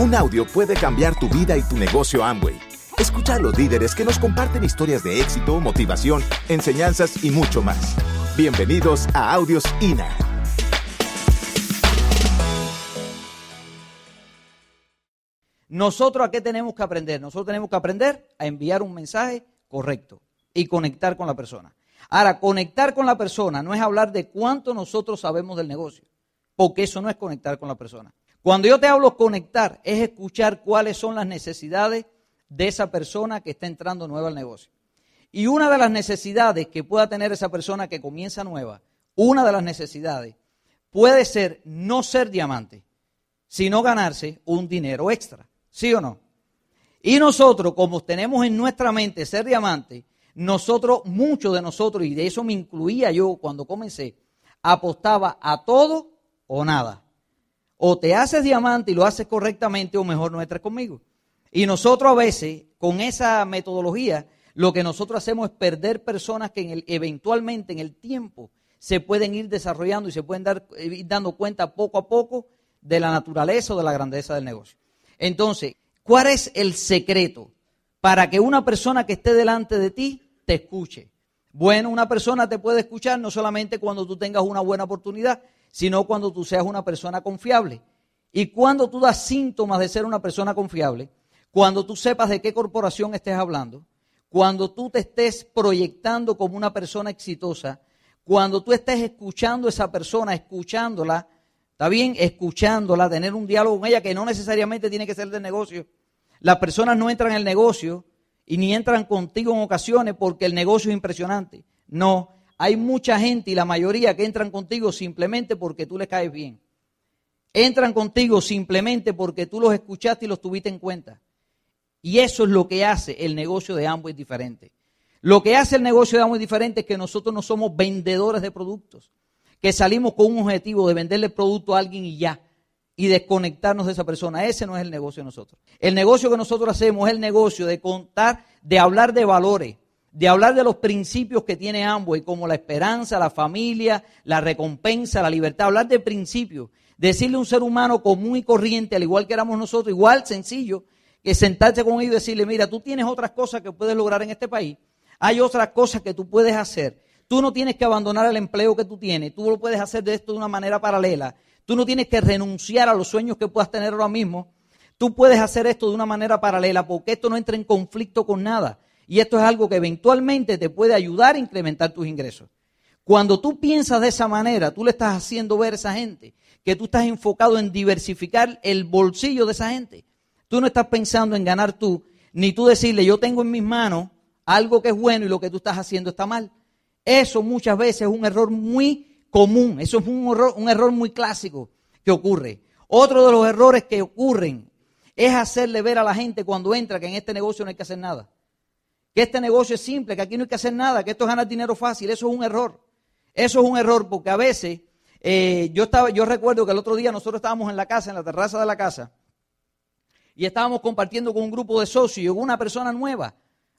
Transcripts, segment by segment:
Un audio puede cambiar tu vida y tu negocio Amway. Escucha a los líderes que nos comparten historias de éxito, motivación, enseñanzas y mucho más. Bienvenidos a Audios INA. Nosotros a qué tenemos que aprender? Nosotros tenemos que aprender a enviar un mensaje correcto y conectar con la persona. Ahora, conectar con la persona no es hablar de cuánto nosotros sabemos del negocio, porque eso no es conectar con la persona. Cuando yo te hablo conectar, es escuchar cuáles son las necesidades de esa persona que está entrando nueva al negocio. Y una de las necesidades que pueda tener esa persona que comienza nueva, una de las necesidades puede ser no ser diamante, sino ganarse un dinero extra. ¿Sí o no? Y nosotros, como tenemos en nuestra mente ser diamante, nosotros, muchos de nosotros, y de eso me incluía yo cuando comencé, apostaba a todo o nada. O te haces diamante y lo haces correctamente o mejor no entres conmigo. Y nosotros a veces, con esa metodología, lo que nosotros hacemos es perder personas que en el, eventualmente en el tiempo se pueden ir desarrollando y se pueden dar, ir dando cuenta poco a poco de la naturaleza o de la grandeza del negocio. Entonces, ¿cuál es el secreto para que una persona que esté delante de ti te escuche? Bueno, una persona te puede escuchar no solamente cuando tú tengas una buena oportunidad, sino cuando tú seas una persona confiable. Y cuando tú das síntomas de ser una persona confiable, cuando tú sepas de qué corporación estés hablando, cuando tú te estés proyectando como una persona exitosa, cuando tú estés escuchando a esa persona, escuchándola, está bien, escuchándola, tener un diálogo con ella que no necesariamente tiene que ser de negocio. Las personas no entran en el negocio y ni entran contigo en ocasiones porque el negocio es impresionante. No, hay mucha gente y la mayoría que entran contigo simplemente porque tú les caes bien. Entran contigo simplemente porque tú los escuchaste y los tuviste en cuenta. Y eso es lo que hace el negocio de ambos diferente. Lo que hace el negocio de ambos diferente es que nosotros no somos vendedores de productos, que salimos con un objetivo de venderle producto a alguien y ya, y desconectarnos de esa persona. Ese no es el negocio de nosotros. El negocio que nosotros hacemos es el negocio de contar, de hablar de valores, de hablar de los principios que tiene y como la esperanza, la familia, la recompensa, la libertad, hablar de principios, decirle a un ser humano común y corriente, al igual que éramos nosotros, igual sencillo, que sentarse con ellos y decirle, mira, tú tienes otras cosas que puedes lograr en este país, hay otras cosas que tú puedes hacer, tú no tienes que abandonar el empleo que tú tienes, tú lo puedes hacer de esto de una manera paralela, tú no tienes que renunciar a los sueños que puedas tener ahora mismo, tú puedes hacer esto de una manera paralela porque esto no entra en conflicto con nada. Y esto es algo que eventualmente te puede ayudar a incrementar tus ingresos. Cuando tú piensas de esa manera, tú le estás haciendo ver a esa gente que tú estás enfocado en diversificar el bolsillo de esa gente. Tú no estás pensando en ganar tú, ni tú decirle, yo tengo en mis manos algo que es bueno y lo que tú estás haciendo está mal. Eso muchas veces es un error muy común, eso es un error, un error muy clásico que ocurre. Otro de los errores que ocurren es hacerle ver a la gente cuando entra que en este negocio no hay que hacer nada que este negocio es simple, que aquí no hay que hacer nada, que esto es ganar dinero fácil. Eso es un error. Eso es un error porque a veces eh, yo, estaba, yo recuerdo que el otro día nosotros estábamos en la casa, en la terraza de la casa, y estábamos compartiendo con un grupo de socios y una persona nueva,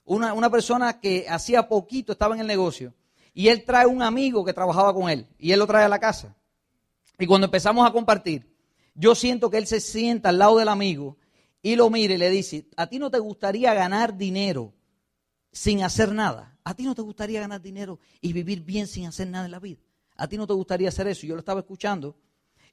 una, una persona que hacía poquito estaba en el negocio, y él trae un amigo que trabajaba con él, y él lo trae a la casa. Y cuando empezamos a compartir, yo siento que él se sienta al lado del amigo y lo mira y le dice, ¿a ti no te gustaría ganar dinero? Sin hacer nada. ¿A ti no te gustaría ganar dinero y vivir bien sin hacer nada en la vida? ¿A ti no te gustaría hacer eso? Yo lo estaba escuchando,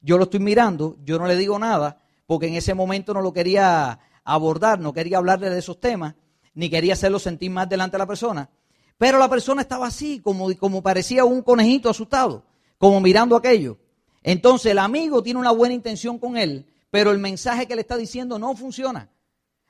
yo lo estoy mirando, yo no le digo nada, porque en ese momento no lo quería abordar, no quería hablarle de esos temas, ni quería hacerlo sentir más delante de la persona. Pero la persona estaba así, como, como parecía un conejito asustado, como mirando aquello. Entonces el amigo tiene una buena intención con él, pero el mensaje que le está diciendo no funciona.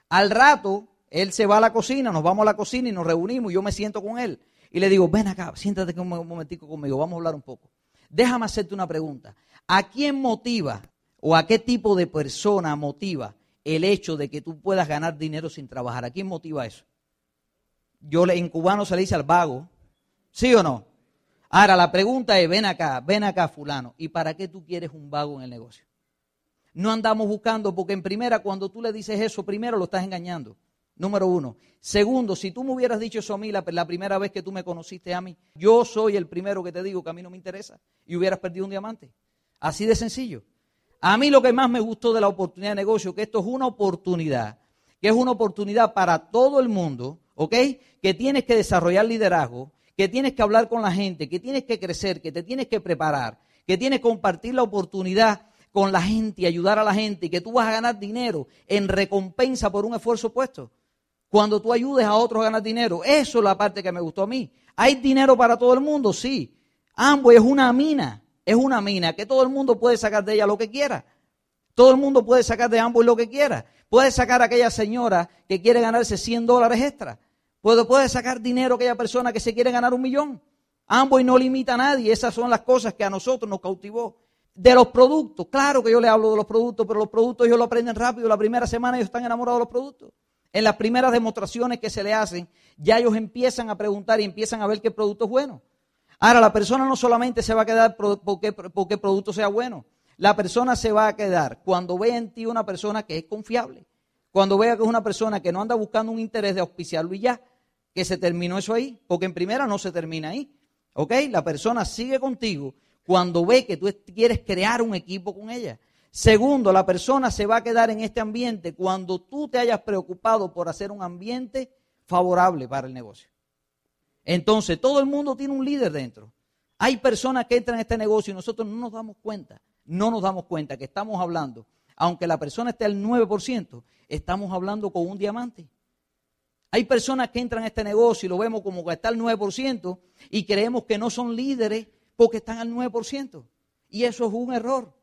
Al rato, él se va a la cocina, nos vamos a la cocina y nos reunimos, y yo me siento con él. Y le digo, ven acá, siéntate un momentico conmigo, vamos a hablar un poco. Déjame hacerte una pregunta. ¿A quién motiva o a qué tipo de persona motiva el hecho de que tú puedas ganar dinero sin trabajar? ¿A quién motiva eso? Yo en cubano se le dice al vago, ¿sí o no? Ahora la pregunta es, ven acá, ven acá fulano, ¿y para qué tú quieres un vago en el negocio? No andamos buscando, porque en primera, cuando tú le dices eso, primero lo estás engañando. Número uno. Segundo, si tú me hubieras dicho eso a mí la, primera vez que tú me conociste a mí, yo soy el primero que te digo que a mí no me interesa y hubieras perdido un diamante. Así de sencillo. a mí lo que más me gustó de la oportunidad de negocio, que esto es una oportunidad, que es una oportunidad para todo el mundo, ¿ok? Que tienes que desarrollar liderazgo, que tienes que hablar con la gente, que tienes que crecer, que te tienes que preparar, que tienes que compartir la oportunidad con la gente y ayudar a la gente y que tú vas a ganar dinero en recompensa por un esfuerzo puesto. Cuando tú ayudes a otros a ganar dinero, eso es la parte que me gustó a mí. ¿Hay dinero para todo el mundo? Sí. Amway es una mina, es una mina que todo el mundo puede sacar de ella lo que quiera. Todo el mundo puede sacar de Amway lo que quiera. Puede sacar a aquella señora que quiere ganarse 100 dólares extra. Puede, puede sacar dinero a aquella persona que se quiere ganar un millón. Amway no limita a nadie. Esas son las cosas que a nosotros nos cautivó. De los productos, claro que yo le hablo de los productos, pero los productos ellos lo aprenden rápido. La primera semana ellos están enamorados de los productos. En las primeras demostraciones que se le hacen, ya ellos empiezan a preguntar y empiezan a ver qué producto es bueno. Ahora, la persona no solamente se va a quedar porque, el producto sea bueno, la persona se va a quedar cuando vea en ti una persona que es confiable, cuando vea que es una persona que no anda buscando un interés de auspiciarlo y ya, que se terminó eso ahí, porque en primera no se termina ahí. ¿Ok? La persona sigue contigo cuando ve que tú quieres crear un equipo con ella. Segundo, la persona se va a quedar en este ambiente cuando tú te hayas preocupado por hacer un ambiente favorable para el negocio. Entonces, todo el mundo tiene un líder dentro. Hay personas que entran en este negocio y nosotros no nos damos cuenta, no nos damos cuenta que estamos hablando, aunque la persona esté al 9%, estamos hablando con un diamante. Hay personas que entran a este negocio y lo vemos como que está al 9% y creemos que no son líderes porque están al 9%. Y eso es un error.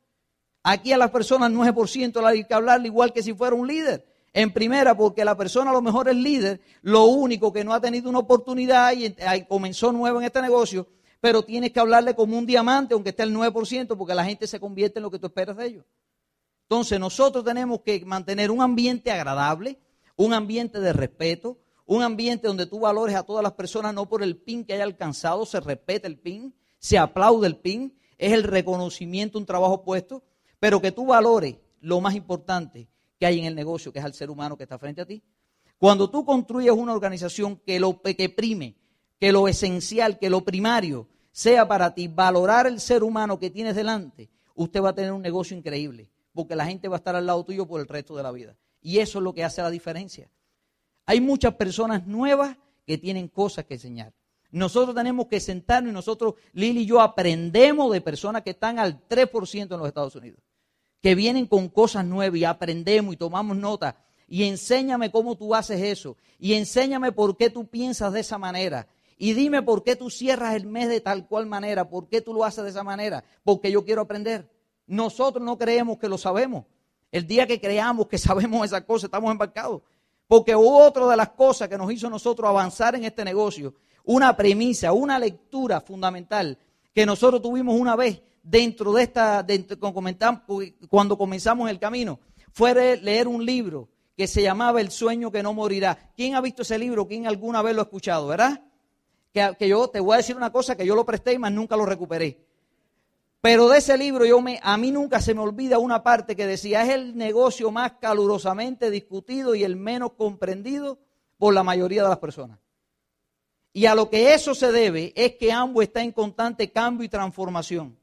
Aquí a las personas 9% hay que hablarle igual que si fuera un líder. En primera, porque la persona a lo mejor es líder, lo único que no ha tenido una oportunidad y comenzó nuevo en este negocio, pero tienes que hablarle como un diamante, aunque esté el 9%, porque la gente se convierte en lo que tú esperas de ellos. Entonces nosotros tenemos que mantener un ambiente agradable, un ambiente de respeto, un ambiente donde tú valores a todas las personas, no por el pin que haya alcanzado, se respeta el pin, se aplaude el pin, es el reconocimiento, un trabajo puesto pero que tú valores lo más importante que hay en el negocio, que es al ser humano que está frente a ti. Cuando tú construyes una organización que lo que prime, que lo esencial, que lo primario sea para ti valorar el ser humano que tienes delante, usted va a tener un negocio increíble, porque la gente va a estar al lado tuyo por el resto de la vida. Y eso es lo que hace la diferencia. Hay muchas personas nuevas que tienen cosas que enseñar. Nosotros tenemos que sentarnos y nosotros, Lili y yo, aprendemos de personas que están al 3% en los Estados Unidos, que vienen con cosas nuevas y aprendemos y tomamos nota. Y enséñame cómo tú haces eso. Y enséñame por qué tú piensas de esa manera. Y dime por qué tú cierras el mes de tal cual manera. ¿Por qué tú lo haces de esa manera? Porque yo quiero aprender. Nosotros no creemos que lo sabemos. El día que creamos que sabemos esa cosa, estamos embarcados. Porque otra de las cosas que nos hizo nosotros avanzar en este negocio una premisa, una lectura fundamental que nosotros tuvimos una vez dentro de esta, cuando comenzamos el camino, fue leer un libro que se llamaba El sueño que no morirá. ¿Quién ha visto ese libro? ¿Quién alguna vez lo ha escuchado? ¿Verdad? Que, yo te voy a decir una cosa que yo lo presté y más nunca lo recuperé. Pero de ese libro yo me, a mí nunca se me olvida una parte que decía, es el negocio más calurosamente discutido y el menos comprendido por la mayoría de las personas. Y a lo que eso se debe es que ambos está en constante cambio y transformación.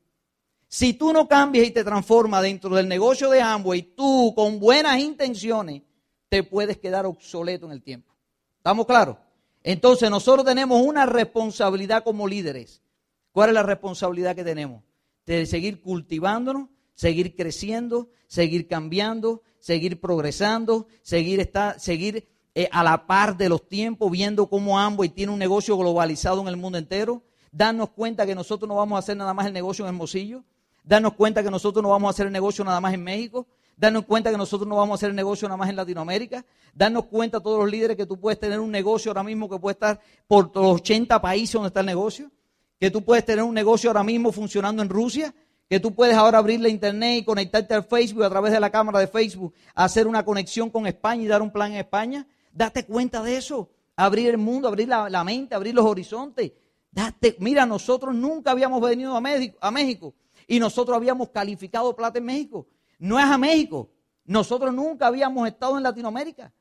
Si tú no cambias y te transformas dentro del negocio de y tú con buenas intenciones te puedes quedar obsoleto en el tiempo. ¿Estamos claros? Entonces nosotros tenemos una responsabilidad como líderes. ¿Cuál es la responsabilidad que tenemos? De seguir cultivándonos, seguir creciendo, seguir cambiando, seguir progresando, seguir, estar, seguir eh, a la par de los tiempos, viendo cómo y tiene un negocio globalizado en el mundo entero, darnos cuenta que nosotros no vamos a hacer nada más el negocio en Hermosillo, darnos cuenta que nosotros no vamos a hacer el negocio nada más en México, darnos cuenta que nosotros no vamos a hacer el negocio nada más en Latinoamérica, darnos cuenta todos los líderes que tú puedes tener un negocio ahora mismo que puede estar por los 80 países donde está el negocio, que tú puedes tener un negocio ahora mismo funcionando en Rusia, que tú puedes ahora abrir la internet y conectarte al Facebook a través de la cámara de Facebook, hacer una conexión con España y dar un plan en España, Date cuenta de eso. Abrir el mundo, abrir la, mente, abrir los horizontes. Date, mira, nosotros nunca habíamos venido a México, a México y nosotros habíamos calificado plata en México. No es a México. Nosotros nunca habíamos estado en Latinoamérica.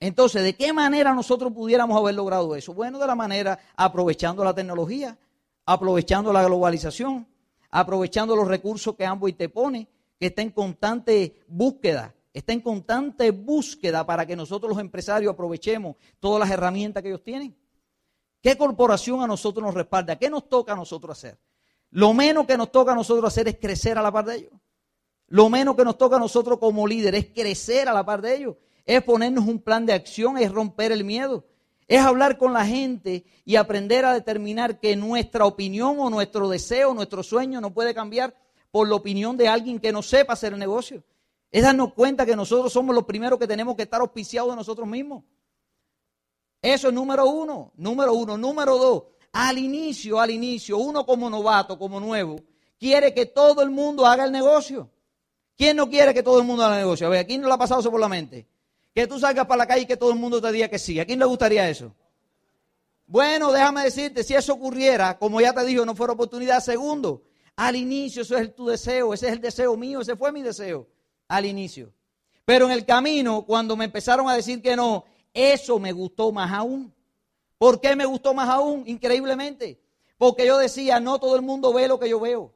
Entonces, ¿de qué manera nosotros pudiéramos haber logrado eso? Bueno, de la manera aprovechando la tecnología, aprovechando la globalización, aprovechando los recursos que ambos te pone, que está en constante búsqueda, está en constante búsqueda para que nosotros los empresarios aprovechemos todas las herramientas que ellos tienen. ¿Qué corporación a nosotros nos respalda? ¿Qué nos toca a nosotros hacer? Lo menos que nos toca a nosotros hacer es crecer a la par de ellos. Lo menos que nos toca a nosotros como líder es crecer a la par de ellos. Es ponernos un plan de acción, es romper el miedo. Es hablar con la gente y aprender a determinar que nuestra opinión o nuestro deseo, nuestro sueño no puede cambiar por la opinión de alguien que no sepa hacer el negocio. Es darnos cuenta que nosotros somos los primeros que tenemos que estar auspiciados de nosotros mismos. Eso es número uno. Número uno. Número dos. Al inicio, al inicio, uno como novato, como nuevo, quiere que todo el mundo haga el negocio. ¿Quién no quiere que todo el mundo haga el negocio? A ver, ¿a quién no le ha pasado eso por la mente? Que tú salgas para la calle y que todo el mundo te diga que sí. ¿A quién le gustaría eso? Bueno, déjame decirte, si eso ocurriera, como ya te digo, no fuera oportunidad. Segundo, al inicio eso es tu deseo, ese es el deseo mío, ese fue mi deseo al inicio. Pero en el camino, cuando me empezaron a decir que no, eso me gustó más aún. ¿Por qué me gustó más aún? Increíblemente. Porque yo decía, no todo el mundo ve lo que yo veo.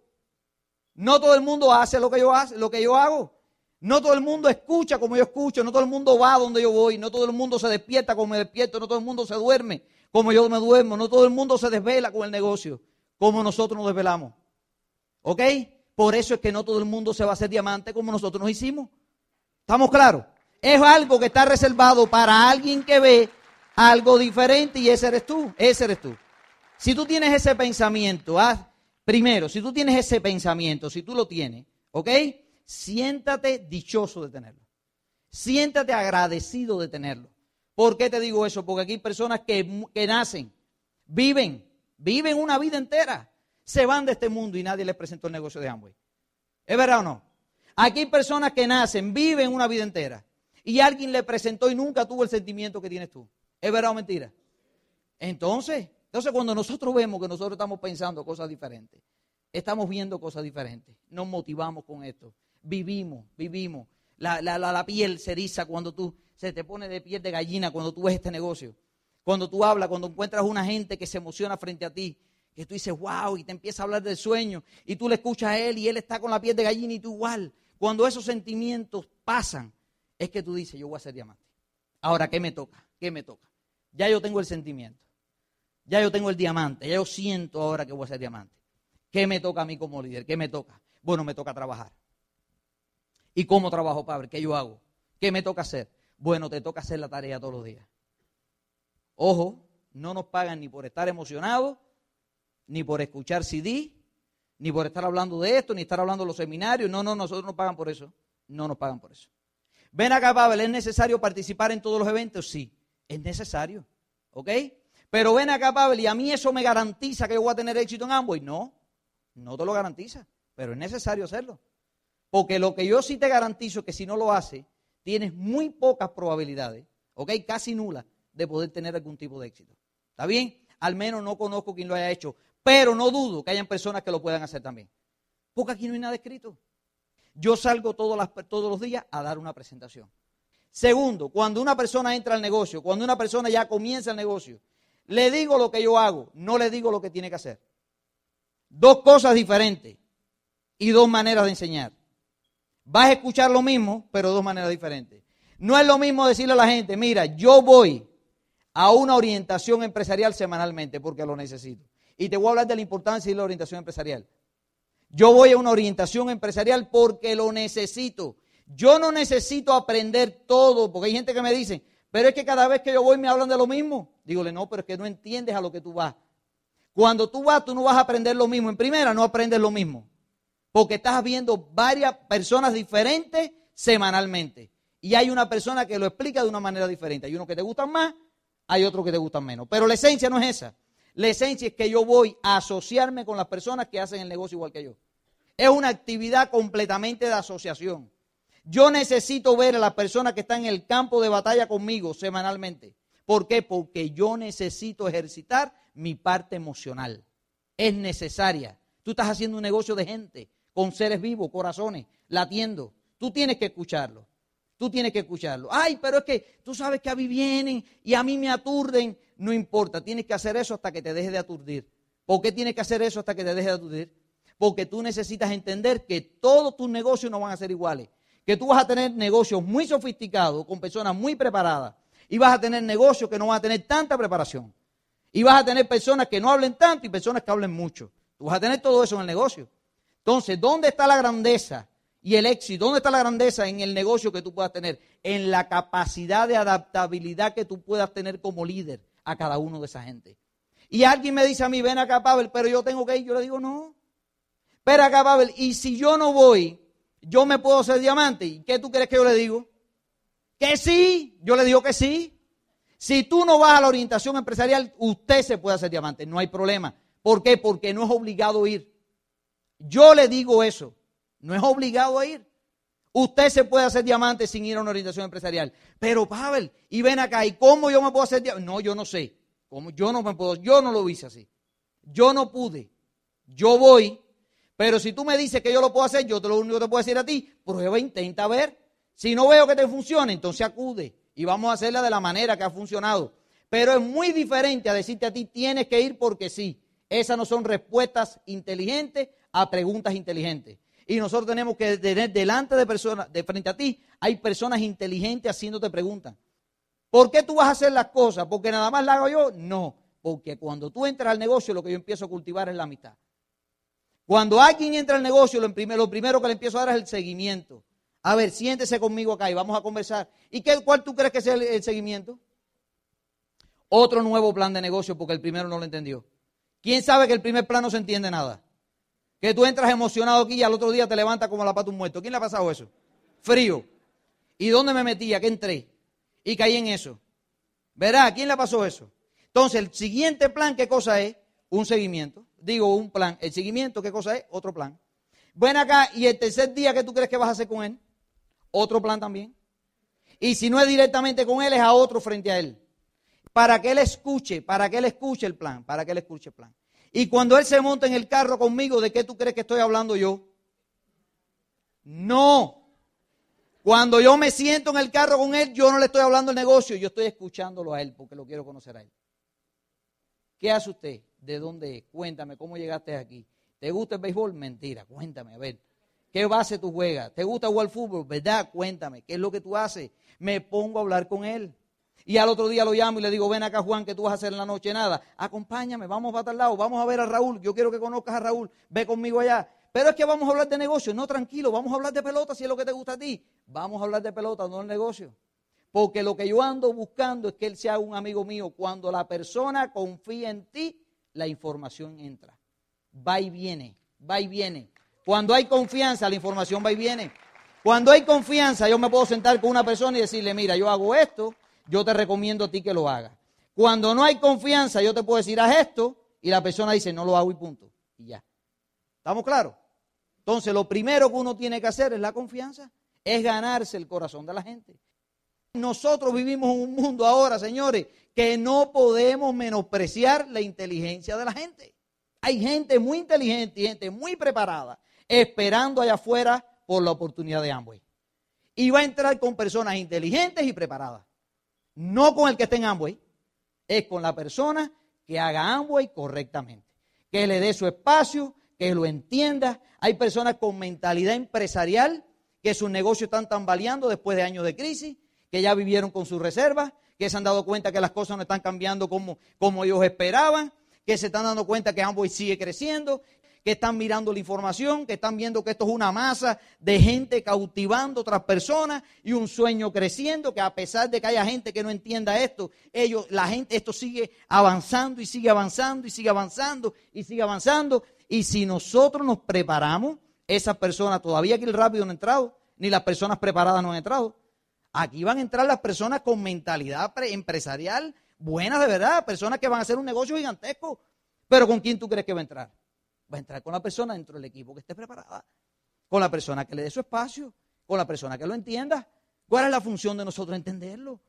No todo el mundo hace lo que yo, hace, lo que yo hago. No todo el mundo escucha como yo escucho. No todo el mundo va donde yo voy. No todo el mundo se despierta como me despierto. No todo el mundo se duerme como yo me duermo. No todo el mundo se desvela con el negocio como nosotros nos desvelamos. ¿Ok? Por eso es que no todo el mundo se va a hacer diamante como nosotros nos hicimos. ¿Estamos claros? Es algo que está reservado para alguien que ve algo diferente y ese eres tú, ese eres tú. Si tú tienes ese pensamiento, haz, primero, si tú tienes ese pensamiento, si tú lo tienes, ¿ok? Siéntate dichoso de tenerlo. Siéntate agradecido de tenerlo. ¿Por qué te digo eso? Porque aquí hay personas que, que nacen, viven, viven una vida entera, se van de este mundo y nadie les presentó el negocio de Amway. ¿Es verdad o no? Aquí hay personas que nacen, viven una vida entera y alguien le presentó y nunca tuvo el sentimiento que tienes tú. ¿Es verdad o mentira? Entonces, entonces cuando nosotros vemos que nosotros estamos pensando cosas diferentes, estamos viendo cosas diferentes, nos motivamos con esto, vivimos, vivimos. La, la, la, piel se eriza cuando tú, se te pone de piel de gallina cuando tú ves este negocio. Cuando tú hablas, cuando encuentras una gente que se emociona frente a ti, que tú dices, wow, y te empieza a hablar del sueño, y tú le escuchas a él y él está con la piel de gallina y tú igual. Cuando esos sentimientos pasan, es que tú dices, yo voy a ser diamante. Ahora, ¿qué me toca? ¿Qué me toca? Ya yo tengo el sentimiento. Ya yo tengo el diamante. Ya yo siento ahora que voy a ser diamante. ¿Qué me toca a mí como líder? ¿Qué me toca? Bueno, me toca trabajar. ¿Y cómo trabajo, padre? ¿Qué yo hago? ¿Qué me toca hacer? Bueno, te toca hacer la tarea todos los días. Ojo, no nos pagan ni por estar emocionados, ni por escuchar CD, ni por estar hablando de esto, ni estar hablando de los seminarios. No, no, nosotros no pagan por eso. No nos pagan por eso. Ven acá, Pavel, ¿es necesario participar en todos los eventos? Sí es necesario. ¿Ok? Pero ven acá, Pavel, y a mí eso me garantiza que yo voy a tener éxito en Amway. No, no te lo garantiza, pero es necesario hacerlo. Porque lo que yo sí te garantizo es que si no lo haces, tienes muy pocas probabilidades, ¿ok? Casi nulas, de poder tener algún tipo de éxito. ¿Está bien? Al menos no conozco quien lo haya hecho, pero no dudo que hayan personas que lo puedan hacer también. Porque aquí no hay nada escrito. Yo salgo todos, todos los días a dar una presentación. Segundo, cuando una persona entra al negocio, cuando una persona ya comienza el negocio, le digo lo que yo hago, no le digo lo que tiene que hacer. Dos cosas diferentes y dos maneras de enseñar. Vas a escuchar lo mismo, pero dos maneras diferentes. No es lo mismo decirle a la gente, mira, yo voy a una orientación empresarial semanalmente porque lo necesito. Y te voy a hablar de la importancia de la orientación empresarial. Yo voy a una orientación empresarial porque lo necesito. Yo no necesito aprender todo, porque hay gente que me dice, pero es que cada vez que yo voy me hablan de lo mismo. Dígole, no, pero es que no entiendes a lo que tú vas. Cuando tú vas, tú no vas a aprender lo mismo. En primera, no aprendes lo mismo. Porque estás viendo varias personas diferentes semanalmente. Y hay una persona que lo explica de una manera diferente. Hay uno que te gustan más, hay otro que te gustan menos. Pero la esencia no es esa. La esencia es que yo voy a asociarme con las personas que hacen el negocio igual que yo. Es una actividad completamente de asociación. Yo necesito ver a la persona que está en el campo de batalla conmigo semanalmente. ¿Por qué? Porque yo necesito ejercitar mi parte emocional. Es necesaria. Tú estás haciendo un negocio de gente, con seres vivos, corazones, latiendo. Tú tienes que escucharlo. Tú tienes que escucharlo. Ay, pero es que tú sabes que a mí vienen y a mí me aturden. No importa, tienes que hacer eso hasta que te deje de aturdir. ¿Por qué tienes que hacer eso hasta que te deje de aturdir? Porque tú necesitas entender que todos tus negocios no van a ser iguales. Que tú vas a tener negocios muy sofisticados, con personas muy preparadas. Y vas a tener negocios que no van a tener tanta preparación. Y vas a tener personas que no hablen tanto y personas que hablen mucho. Tú vas a tener todo eso en el negocio. Entonces, ¿dónde está la grandeza y el éxito? ¿Dónde está la grandeza en el negocio que tú puedas tener? En la capacidad de adaptabilidad que tú puedas tener como líder a cada uno de esa gente. Y alguien me dice a mí, ven acá, Pavel, pero yo tengo que ir. Yo le digo, no. Pero acá, Pavel, y si yo no voy, yo me puedo hacer diamante. ¿Y qué tú crees que yo le digo? Que sí. Yo le digo que sí. Si tú no vas a la orientación empresarial, usted se puede hacer diamante, no hay problema. ¿Por qué? Porque no es obligado ir. Yo le digo eso, no es obligado a ir. Usted se puede hacer diamante sin ir a una orientación empresarial. Pero, Pavel, y ven acá, ¿y cómo yo me puedo hacer diamante? No, yo no sé. Yo no me puedo, yo no lo hice así. Yo no pude. Yo voy, pero si tú me dices que yo lo puedo hacer, yo te lo único que te puedo decir a ti, prueba, intenta ver. Si no veo que te funcione, entonces acude y vamos a hacerla de la manera que ha funcionado. Pero es muy diferente a decirte a ti tienes que ir porque sí. Esas no son respuestas inteligentes a preguntas inteligentes. Y nosotros tenemos que tener delante de personas, de frente a ti, hay personas inteligentes haciéndote preguntas. ¿Por qué tú vas a hacer las cosas? ¿Porque nada más las hago yo? No, porque cuando tú entras al negocio lo que yo empiezo a cultivar es la mitad. Cuando alguien entra al negocio, lo primero, que le empiezo a dar es el seguimiento. A ver, siéntese conmigo acá y vamos a conversar. ¿Y qué, cuál tú crees que sea el, seguimiento? Otro nuevo plan de negocio porque el primero no lo entendió. ¿Quién sabe que el primer plan no se entiende nada? Que tú entras emocionado aquí y al otro día te levantas como la pata un muerto. ¿Quién le ha pasado eso? Frío. ¿Y dónde me metí? ¿A qué entré? Y caí en eso. ¿Verá? ¿Quién le pasó eso? Entonces, el siguiente plan, ¿qué cosa es? Un seguimiento. Digo, un plan. El seguimiento, ¿qué cosa es? Otro plan. Ven acá y el tercer día, ¿qué tú crees que vas a hacer con él? otro plan también. Y si no es directamente con él, es a otro frente a él. Para que él escuche, para que él escuche el plan, para que él escuche el plan. Y cuando él se monta en el carro conmigo, ¿de qué tú crees que estoy hablando yo? No. Cuando yo me siento en el carro con él, yo no le estoy hablando el negocio, yo estoy escuchándolo a él porque lo quiero conocer a él. ¿Qué hace usted? ¿De dónde? Cuéntame, ¿cómo llegaste aquí? ¿Te gusta el béisbol? Mentira, cuéntame, a ver. ¿Qué base tú juegas? ¿Te gusta jugar fútbol? ¿Verdad? Cuéntame, ¿qué es lo que tú haces? Me pongo a hablar con él. Y al otro día lo llamo y le digo, ven acá Juan, ¿qué tú vas a hacer en la noche? Nada, acompáñame, vamos para tal lado, vamos a ver a Raúl, yo quiero que conozcas a Raúl, ve conmigo allá. Pero es que vamos a hablar de negocio, no tranquilo, vamos a hablar de pelota si es lo que te gusta a ti. Vamos a hablar de pelota, no de negocio. Porque lo que yo ando buscando es que él sea un amigo mío. Cuando la persona confía en ti, la información entra. Va y viene, va y viene. Cuando hay confianza, la información va y viene. Cuando hay confianza, yo me puedo sentar con una persona y decirle, mira, yo hago esto, yo te recomiendo a ti que lo hagas. Cuando no hay confianza, yo te puedo decir, haz esto, y la persona dice, no lo hago y punto. Y ya. ¿Estamos claros? Entonces, lo primero que uno tiene que hacer es la confianza, es ganarse el corazón de la gente. Nosotros vivimos en un mundo ahora, señores, que no podemos menospreciar la inteligencia de la gente. Hay gente muy inteligente y gente muy preparada esperando allá afuera por la oportunidad de Amway. Y va a entrar con personas inteligentes y preparadas. No con el que esté en Amway, es con la persona que haga Amway correctamente. Que le dé su espacio, que lo entienda. Hay personas con mentalidad empresarial que sus negocios están tambaleando después de años de crisis, que ya vivieron con sus reservas, que se han dado cuenta que las cosas no están cambiando como, como ellos esperaban, que se están dando cuenta que Amway sigue creciendo, que están mirando la información, que están viendo que esto es una masa de gente cautivando a otras personas y un sueño creciendo, que a pesar de que haya gente que no entienda esto, ellos, la gente, esto sigue avanzando y sigue avanzando y sigue avanzando y sigue avanzando. Y si nosotros nos preparamos, esas personas, todavía aquí el rápido no ha entrado, ni las personas preparadas no han entrado. Aquí van a entrar las personas con mentalidad empresarial buenas de verdad, personas que van a hacer un negocio gigantesco. Pero ¿con quién tú crees que va a entrar? Va a entrar con la persona dentro del equipo que esté preparada, con la persona que le dé su espacio, con la persona que lo entienda. ¿Cuál es la función de nosotros entenderlo?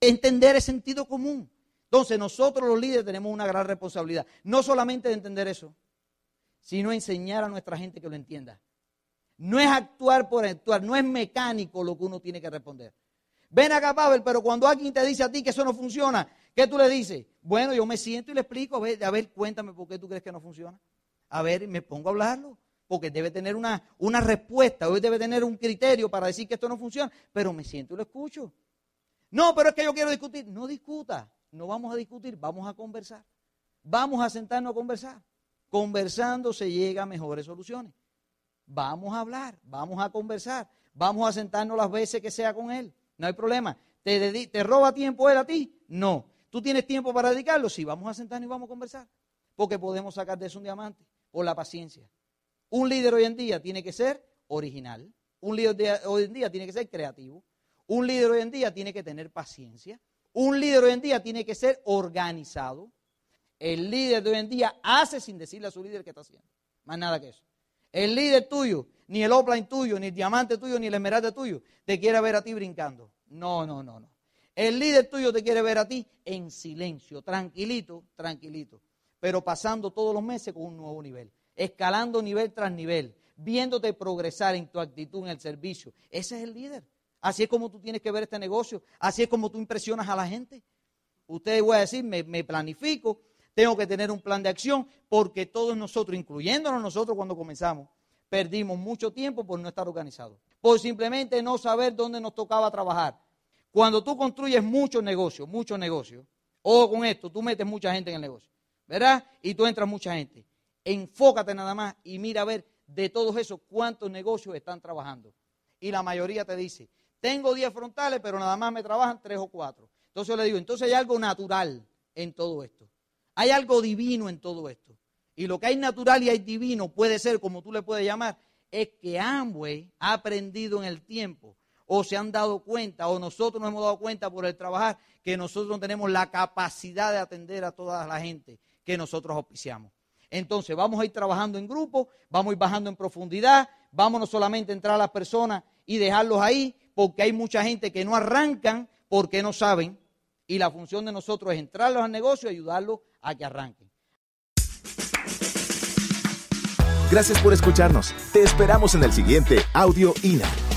Entender el sentido común. Entonces nosotros los líderes tenemos una gran responsabilidad, no solamente de entender eso, sino enseñar a nuestra gente que lo entienda. No es actuar por actuar, no es mecánico lo que uno tiene que responder. Ven acá, Pavel, pero cuando alguien te dice a ti que eso no funciona, ¿qué tú le dices? Bueno, yo me siento y le explico, a ver, a ver, cuéntame por qué tú crees que no funciona. A ver, me pongo a hablarlo, porque debe tener una, una respuesta, hoy debe tener un criterio para decir que esto no funciona, pero me siento y lo escucho. No, pero es que yo quiero discutir. No discuta, no vamos a discutir, vamos a conversar. Vamos a sentarnos a conversar. Conversando se llega a mejores soluciones. Vamos a hablar, vamos a conversar, vamos a sentarnos las veces que sea con él. No hay problema. ¿Te, te roba tiempo él a ti? No. ¿Tú tienes tiempo para dedicarlo? Sí, vamos a sentarnos y vamos a conversar. Porque podemos sacar de eso un diamante por la paciencia. Un líder hoy en día tiene que ser original. Un líder hoy en día tiene que ser creativo. Un líder hoy en día tiene que tener paciencia. Un líder hoy en día tiene que ser organizado. El líder de hoy en día hace sin decirle a su líder qué está haciendo. Más nada que eso. El líder tuyo, ni el offline tuyo, ni el diamante tuyo, ni el esmeralda tuyo, te quiere ver a ti brincando. No, no, no, no. El líder tuyo te quiere ver a ti en silencio, tranquilito, tranquilito, pero pasando todos los meses con un nuevo nivel, escalando nivel tras nivel, viéndote progresar en tu actitud, en el servicio. Ese es el líder. Así es como tú tienes que ver este negocio, así es como tú impresionas a la gente. Ustedes voy a decir, me, planifico, tengo que tener un plan de acción, porque todos nosotros, incluyéndonos nosotros cuando comenzamos, perdimos mucho tiempo por no estar organizados, por simplemente no saber dónde nos tocaba trabajar. Cuando tú construyes muchos negocios, muchos negocios, o con esto, tú metes mucha gente en el negocio, ¿verdad? Y tú entras mucha gente. Enfócate nada más y mira a ver de todos esos cuántos negocios están trabajando. Y la mayoría te dice, tengo 10 frontales, pero nada más me trabajan 3 o 4. Entonces yo le digo, entonces hay algo natural en todo esto. Hay algo divino en todo esto. Y lo que hay natural y hay divino puede ser, como tú le puedes llamar, es que Amway ha aprendido en el tiempo o se han dado cuenta o nosotros nos hemos dado cuenta por el trabajar que nosotros no tenemos la capacidad de atender a toda la gente que nosotros auspiciamos. Entonces vamos a ir trabajando en grupo, vamos a ir bajando en profundidad, vamos no solamente a entrar a las personas y dejarlos ahí, porque hay mucha gente que no arrancan porque no saben y la función de nosotros es entrarlos al negocio y ayudarlos a que arranquen. Gracias por escucharnos. Te esperamos en el siguiente Audio INA.